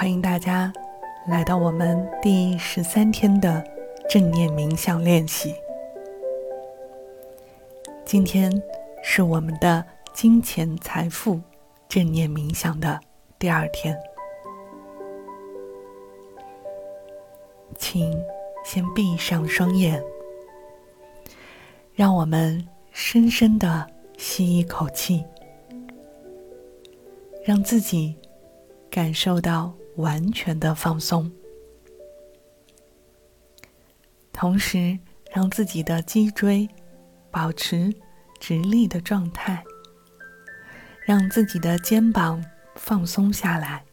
欢迎大家来到我们第十三天的正念冥想练习。今天是我们的金钱财富正念冥想的第二天，请先闭上双眼，让我们深深的吸一口气。让自己感受到完全的放松，同时让自己的脊椎保持直立的状态，让自己的肩膀放松下来。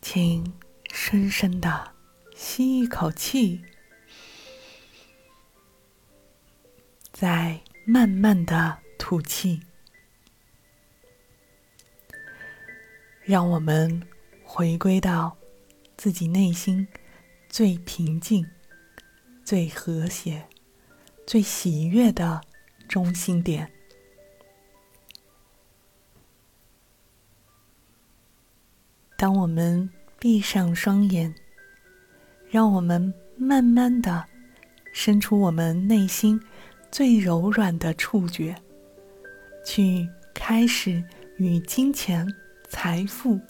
请深深的吸一口气，再慢慢的吐气。让我们回归到自己内心最平静、最和谐、最喜悦的中心点。当我们闭上双眼，让我们慢慢的伸出我们内心最柔软的触觉，去开始与金钱。财富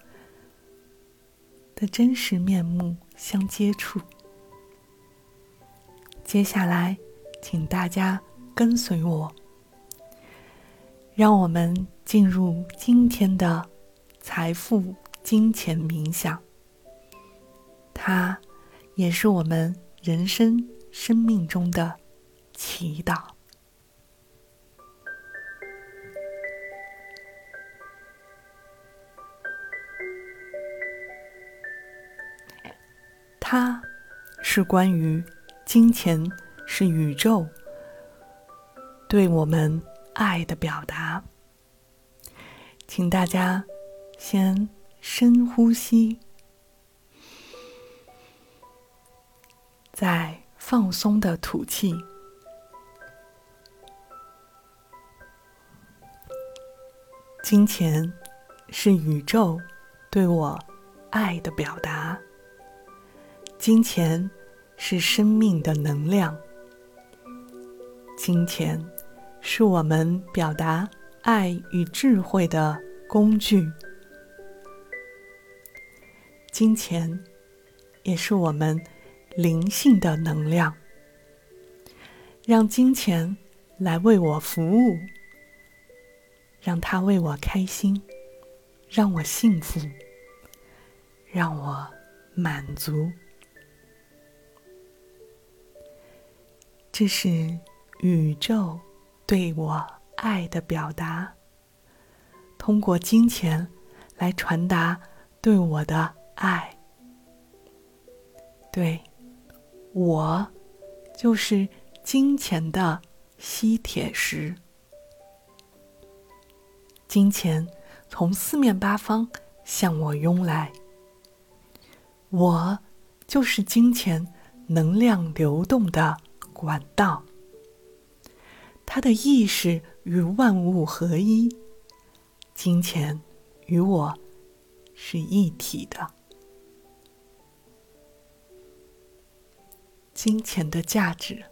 的真实面目相接触。接下来，请大家跟随我，让我们进入今天的财富金钱冥想。它也是我们人生生命中的祈祷。它是关于金钱是宇宙对我们爱的表达。请大家先深呼吸，再放松的吐气。金钱是宇宙对我爱的表达。金钱是生命的能量，金钱是我们表达爱与智慧的工具，金钱也是我们灵性的能量。让金钱来为我服务，让它为我开心，让我幸福，让我满足。这是宇宙对我爱的表达，通过金钱来传达对我的爱。对，我就是金钱的吸铁石，金钱从四面八方向我涌来，我就是金钱能量流动的。管道，他的意识与万物合一，金钱与我是一体的。金钱的价值，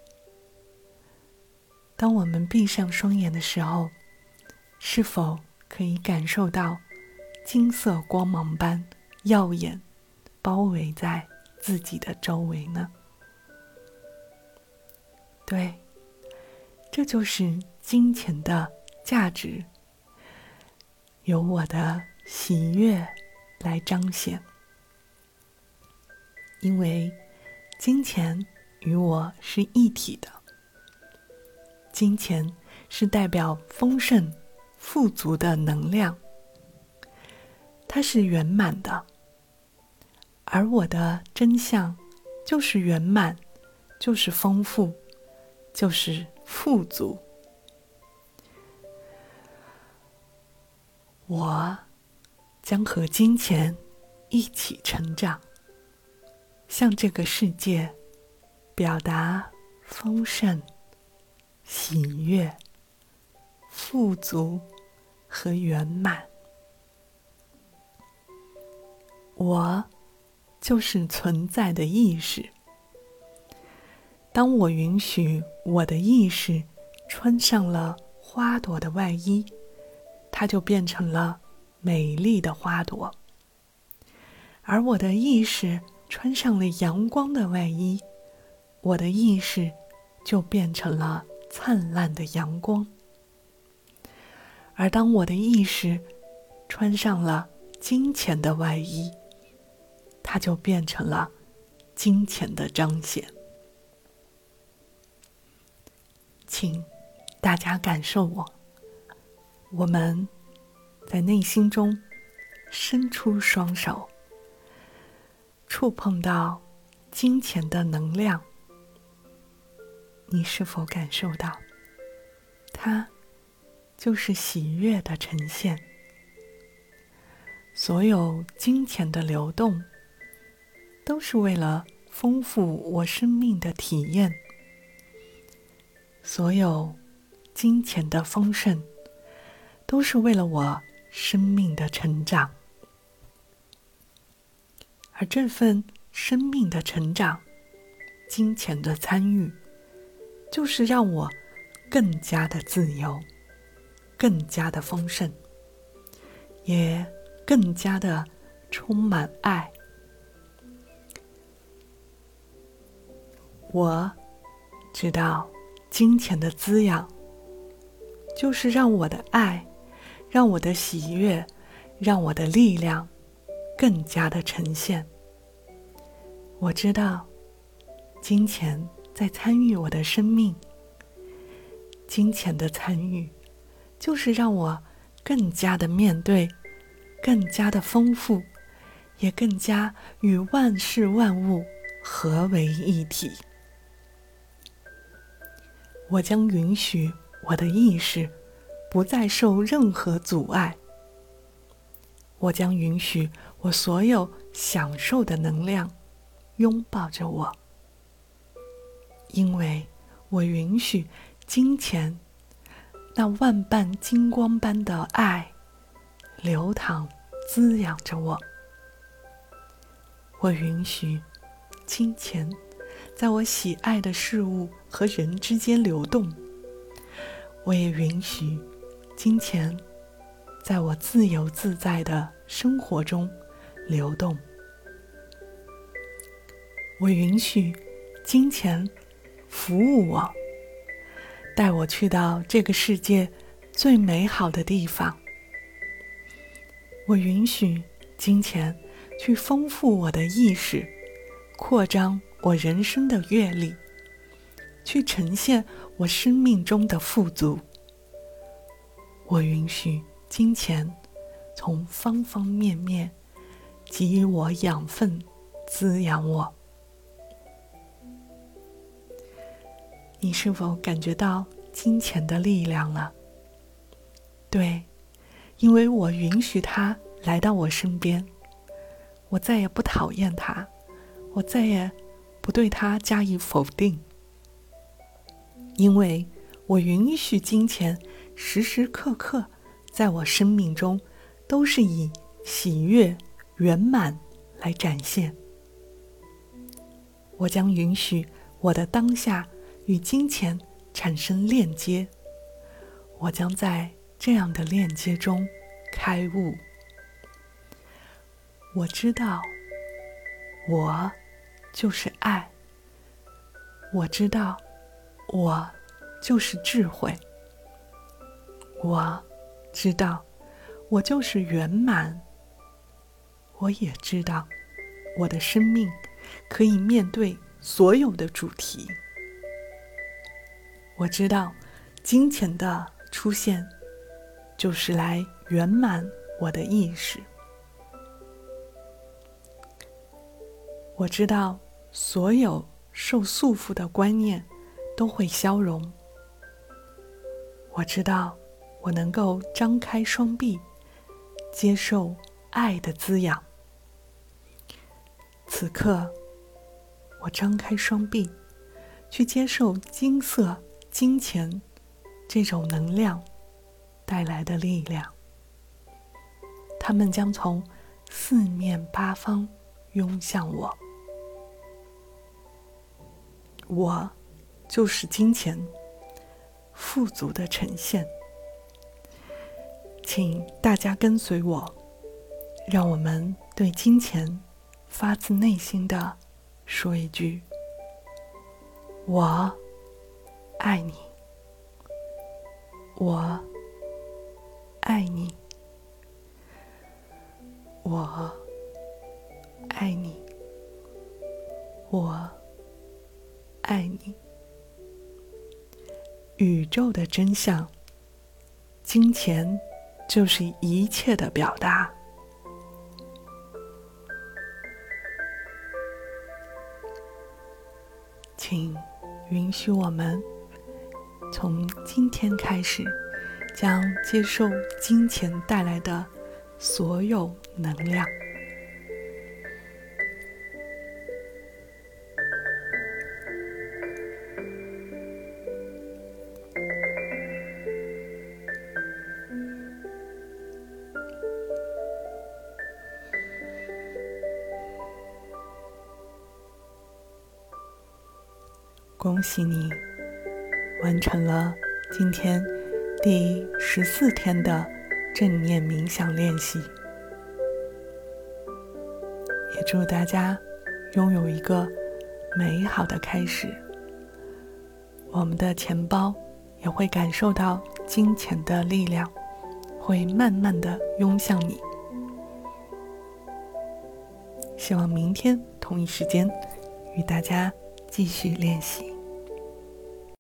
当我们闭上双眼的时候，是否可以感受到金色光芒般耀眼，包围在自己的周围呢？对，这就是金钱的价值，由我的喜悦来彰显。因为金钱与我是一体的，金钱是代表丰盛、富足的能量，它是圆满的，而我的真相就是圆满，就是丰富。就是富足，我将和金钱一起成长，向这个世界表达丰盛、喜悦、富足和圆满。我就是存在的意识。当我允许我的意识穿上了花朵的外衣，它就变成了美丽的花朵；而我的意识穿上了阳光的外衣，我的意识就变成了灿烂的阳光。而当我的意识穿上了金钱的外衣，它就变成了金钱的彰显。请大家感受我，我们在内心中伸出双手，触碰到金钱的能量，你是否感受到它？就是喜悦的呈现。所有金钱的流动，都是为了丰富我生命的体验。所有金钱的丰盛，都是为了我生命的成长。而这份生命的成长，金钱的参与，就是让我更加的自由。更加的丰盛，也更加的充满爱。我知道，金钱的滋养，就是让我的爱，让我的喜悦，让我的力量更加的呈现。我知道，金钱在参与我的生命，金钱的参与。就是让我更加的面对，更加的丰富，也更加与万事万物合为一体。我将允许我的意识不再受任何阻碍。我将允许我所有享受的能量拥抱着我，因为我允许金钱。那万般金光般的爱，流淌滋养着我。我允许金钱在我喜爱的事物和人之间流动，我也允许金钱在我自由自在的生活中流动。我允许金钱服务我。带我去到这个世界最美好的地方。我允许金钱去丰富我的意识，扩张我人生的阅历，去呈现我生命中的富足。我允许金钱从方方面面给予我养分，滋养我。你是否感觉到金钱的力量了？对，因为我允许它来到我身边，我再也不讨厌它，我再也不对它加以否定，因为我允许金钱时时刻刻在我生命中都是以喜悦圆满来展现。我将允许我的当下。与金钱产生链接，我将在这样的链接中开悟。我知道，我就是爱。我知道，我就是智慧。我知道，我就是圆满。我也知道，我的生命可以面对所有的主题。我知道，金钱的出现就是来圆满我的意识。我知道，所有受束缚的观念都会消融。我知道，我能够张开双臂，接受爱的滋养。此刻，我张开双臂，去接受金色。金钱这种能量带来的力量，他们将从四面八方涌向我。我就是金钱，富足的呈现。请大家跟随我，让我们对金钱发自内心的说一句：“我爱你，我爱你，我爱你，我宇宙的真相，金钱。就是一切的表达，请允许我们从今天开始，将接受金钱带来的所有能量。恭喜你，完成了今天第十四天的正念冥想练习。也祝大家拥有一个美好的开始。我们的钱包也会感受到金钱的力量，会慢慢的涌向你。希望明天同一时间与大家继续练习。